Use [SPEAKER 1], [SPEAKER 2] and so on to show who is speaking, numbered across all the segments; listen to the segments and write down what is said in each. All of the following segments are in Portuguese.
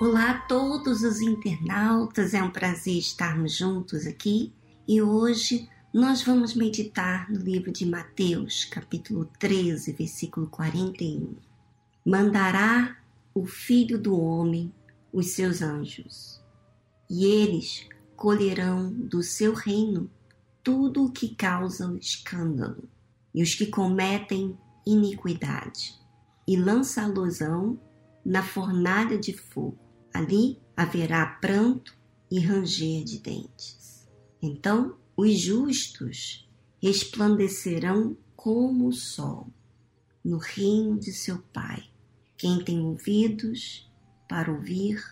[SPEAKER 1] Olá a todos os internautas, é um prazer estarmos juntos aqui e hoje nós vamos meditar no livro de Mateus, capítulo 13, versículo 41. Mandará o Filho do Homem os seus anjos, e eles colherão do seu reino tudo o que causa escândalo, e os que cometem iniquidade, e lançá-losão na fornalha de fogo. Ali haverá pranto e ranger de dentes. Então os justos resplandecerão como o sol no reino de seu Pai. Quem tem ouvidos para ouvir,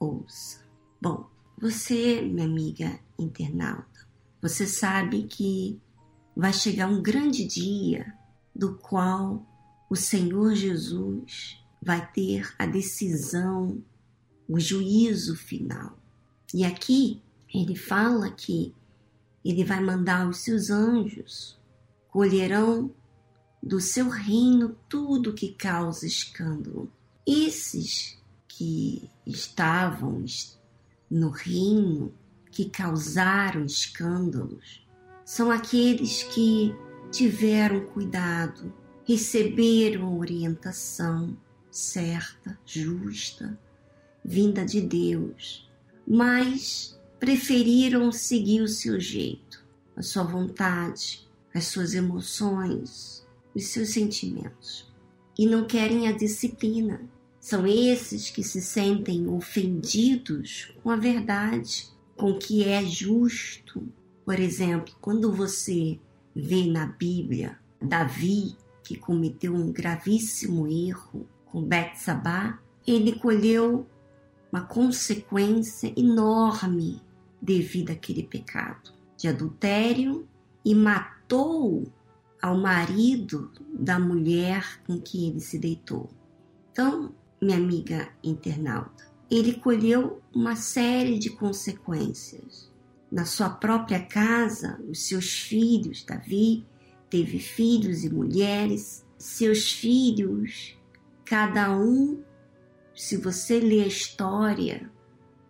[SPEAKER 1] ouça. Bom, você, minha amiga internauta, você sabe que vai chegar um grande dia do qual o Senhor Jesus vai ter a decisão, o juízo final. E aqui ele fala que ele vai mandar os seus anjos, colherão do seu reino tudo que causa escândalo. Esses que estavam no reino, que causaram escândalos, são aqueles que tiveram cuidado, receberam orientação, certa, justa, vinda de Deus, mas preferiram seguir o seu jeito, a sua vontade, as suas emoções, os seus sentimentos e não querem a disciplina. São esses que se sentem ofendidos com a verdade, com o que é justo. Por exemplo, quando você vê na Bíblia Davi que cometeu um gravíssimo erro com Betsabá, ele colheu uma consequência enorme devido àquele pecado de adultério e matou ao marido da mulher com que ele se deitou. Então, minha amiga internauta, ele colheu uma série de consequências. Na sua própria casa, os seus filhos, Davi teve filhos e mulheres, seus filhos Cada um, se você lê a história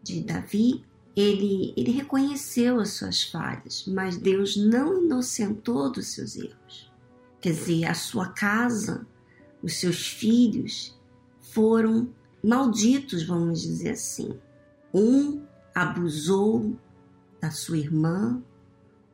[SPEAKER 1] de Davi, ele, ele reconheceu as suas falhas, mas Deus não inocentou dos seus erros. Quer dizer, a sua casa, os seus filhos foram malditos, vamos dizer assim. Um abusou da sua irmã,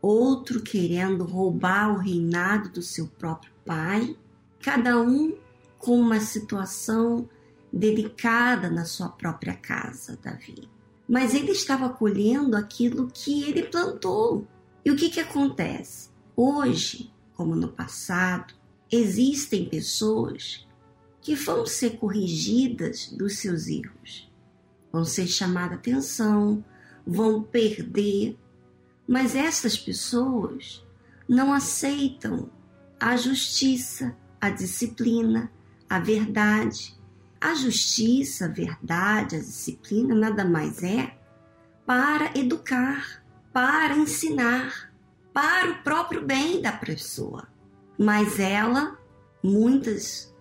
[SPEAKER 1] outro querendo roubar o reinado do seu próprio pai, cada um com uma situação delicada na sua própria casa, Davi. Mas ele estava colhendo aquilo que ele plantou. E o que, que acontece? Hoje, como no passado, existem pessoas que vão ser corrigidas dos seus erros, vão ser chamadas atenção, vão perder, mas essas pessoas não aceitam a justiça, a disciplina, a verdade. A justiça, a verdade, a disciplina nada mais é para educar, para ensinar, para o próprio bem da pessoa. Mas ela, muitas,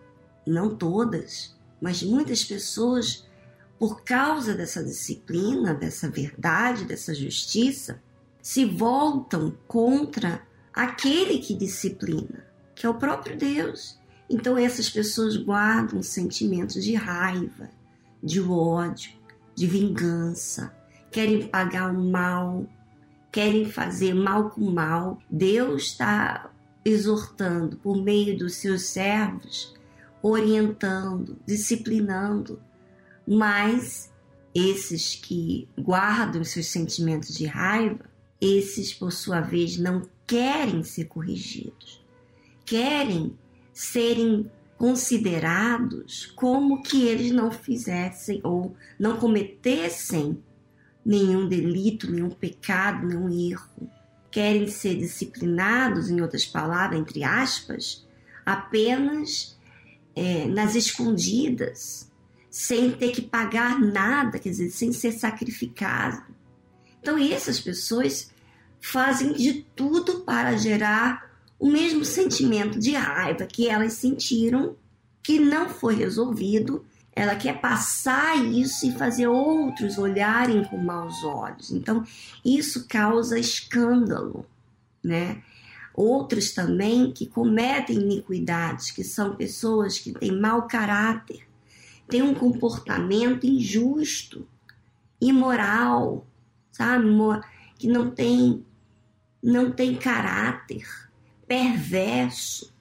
[SPEAKER 1] não todas, mas muitas pessoas, por causa dessa disciplina, dessa verdade, dessa justiça, se voltam contra aquele que disciplina, que é o próprio Deus. Então essas pessoas guardam sentimentos de raiva, de ódio, de vingança, querem pagar o mal, querem fazer mal com mal. Deus está exortando por meio dos seus servos, orientando, disciplinando, mas esses que guardam seus sentimentos de raiva, esses por sua vez não querem ser corrigidos, querem serem considerados como que eles não fizessem ou não cometessem nenhum delito, nenhum pecado, nenhum erro. Querem ser disciplinados, em outras palavras, entre aspas, apenas é, nas escondidas, sem ter que pagar nada, quer dizer, sem ser sacrificado. Então, essas pessoas fazem de tudo para gerar o mesmo sentimento de raiva que elas sentiram, que não foi resolvido, ela quer passar isso e fazer outros olharem com maus olhos. Então, isso causa escândalo, né? Outros também que cometem iniquidades, que são pessoas que têm mau caráter, têm um comportamento injusto, imoral, sabe? Que não tem, não tem caráter, perverso.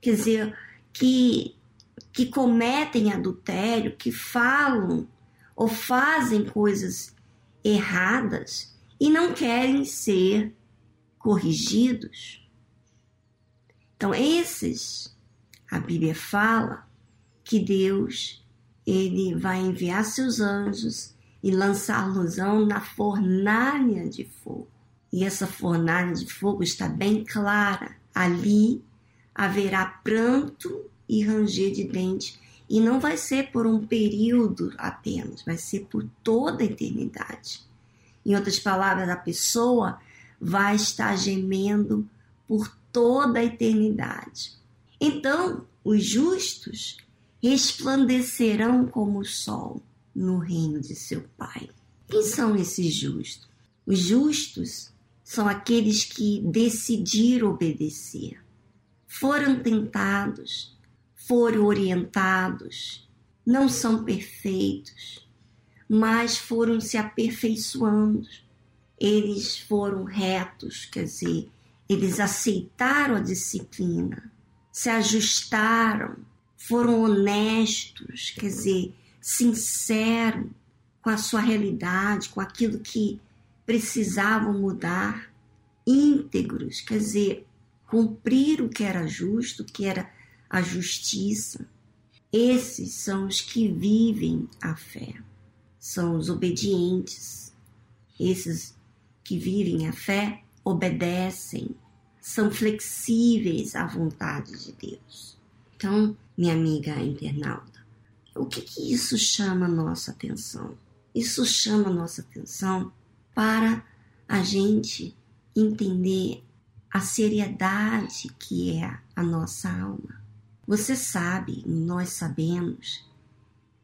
[SPEAKER 1] Quer dizer, que que cometem adultério, que falam ou fazem coisas erradas e não querem ser corrigidos. Então, esses, a Bíblia fala que Deus ele vai enviar seus anjos e lançá-los na fornalha de fogo. E essa fornalha de fogo está bem clara. Ali haverá pranto e ranger de dente. E não vai ser por um período apenas, vai ser por toda a eternidade. Em outras palavras, a pessoa vai estar gemendo por toda a eternidade. Então, os justos resplandecerão como o sol no reino de seu Pai. Quem são esses justos? Os justos são aqueles que decidiram obedecer, foram tentados, foram orientados, não são perfeitos, mas foram se aperfeiçoando. Eles foram retos, quer dizer, eles aceitaram a disciplina, se ajustaram, foram honestos, quer dizer, sinceros com a sua realidade, com aquilo que precisavam mudar, íntegros, quer dizer, cumprir o que era justo, que era a justiça. Esses são os que vivem a fé, são os obedientes. Esses que vivem a fé obedecem, são flexíveis à vontade de Deus. Então, minha amiga internauta, o que, que isso chama nossa atenção? Isso chama nossa atenção para a gente entender a seriedade que é a nossa alma. Você sabe, nós sabemos,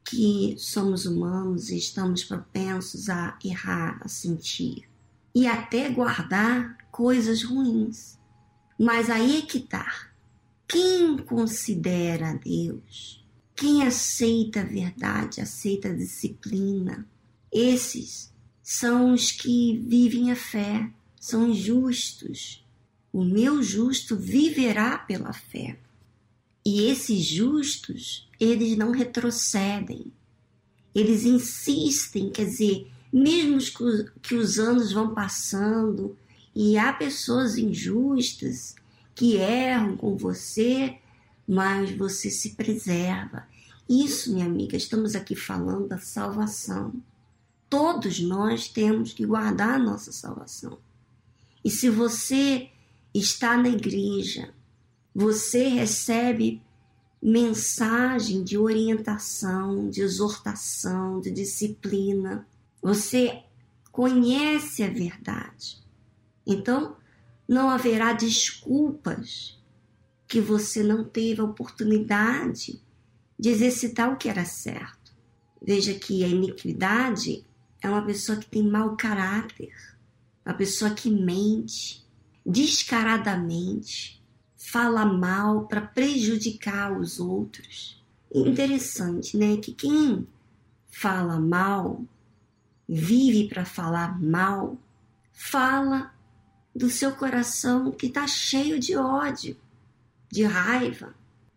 [SPEAKER 1] que somos humanos e estamos propensos a errar, a sentir e até guardar coisas ruins. Mas aí é que tá. Quem considera Deus, quem aceita a verdade, aceita a disciplina, esses são os que vivem a fé, são justos. O meu justo viverá pela fé. E esses justos, eles não retrocedem. Eles insistem, quer dizer, mesmo que os anos vão passando e há pessoas injustas que erram com você, mas você se preserva. Isso, minha amiga, estamos aqui falando da salvação. Todos nós temos que guardar a nossa salvação. E se você está na igreja, você recebe mensagem de orientação, de exortação, de disciplina. Você conhece a verdade. Então, não haverá desculpas que você não teve a oportunidade de exercitar o que era certo. Veja que a iniquidade é uma pessoa que tem mau caráter, uma pessoa que mente descaradamente, fala mal para prejudicar os outros. Interessante, né? Que quem fala mal, vive para falar mal, fala do seu coração que está cheio de ódio, de raiva.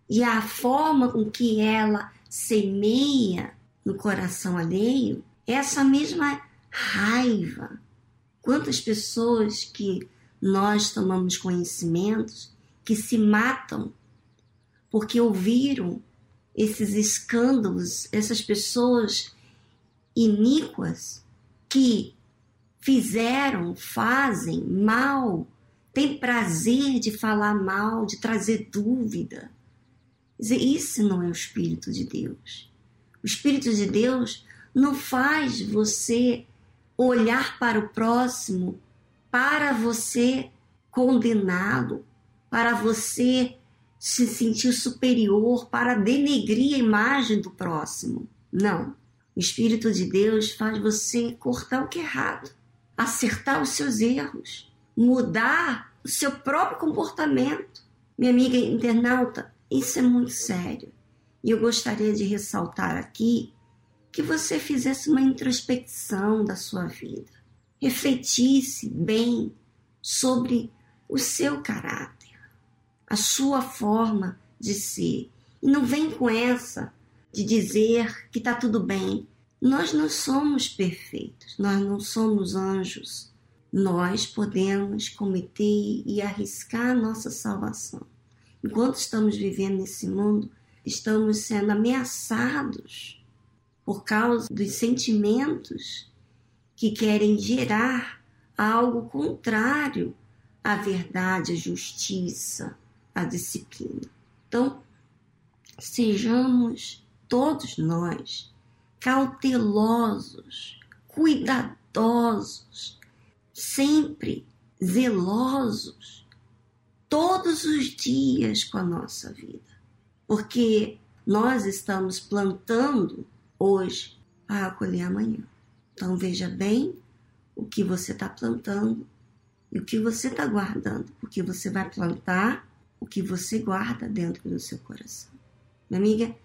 [SPEAKER 1] E a forma com que ela semeia no coração alheio essa mesma raiva. Quantas pessoas que nós tomamos conhecimentos que se matam porque ouviram esses escândalos, essas pessoas iníquas que fizeram, fazem mal, têm prazer de falar mal, de trazer dúvida. Isso não é o Espírito de Deus. O Espírito de Deus não faz você olhar para o próximo para você condená-lo, para você se sentir superior para denegrir a imagem do próximo. Não. O Espírito de Deus faz você cortar o que é errado, acertar os seus erros, mudar o seu próprio comportamento. Minha amiga internauta, isso é muito sério. E eu gostaria de ressaltar aqui que você fizesse uma introspecção da sua vida, refletisse bem sobre o seu caráter, a sua forma de ser. E não vem com essa de dizer que está tudo bem. Nós não somos perfeitos, nós não somos anjos. Nós podemos cometer e arriscar a nossa salvação. Enquanto estamos vivendo nesse mundo, estamos sendo ameaçados por causa dos sentimentos que querem gerar algo contrário à verdade, à justiça, à disciplina. Então, sejamos todos nós cautelosos, cuidadosos, sempre zelosos, todos os dias com a nossa vida. Porque nós estamos plantando hoje para colher amanhã. Então veja bem o que você está plantando e o que você está guardando, porque você vai plantar o que você guarda dentro do seu coração. Minha amiga,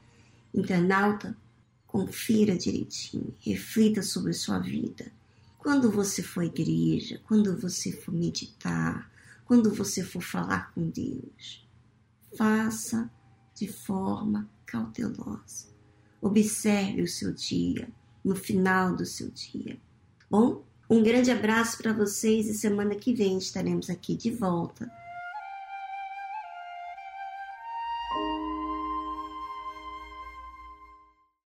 [SPEAKER 1] Internauta, confira direitinho, reflita sobre sua vida. Quando você for à igreja, quando você for meditar, quando você for falar com Deus, faça de forma cautelosa. Observe o seu dia, no final do seu dia. Bom, um grande abraço para vocês e semana que vem estaremos aqui de volta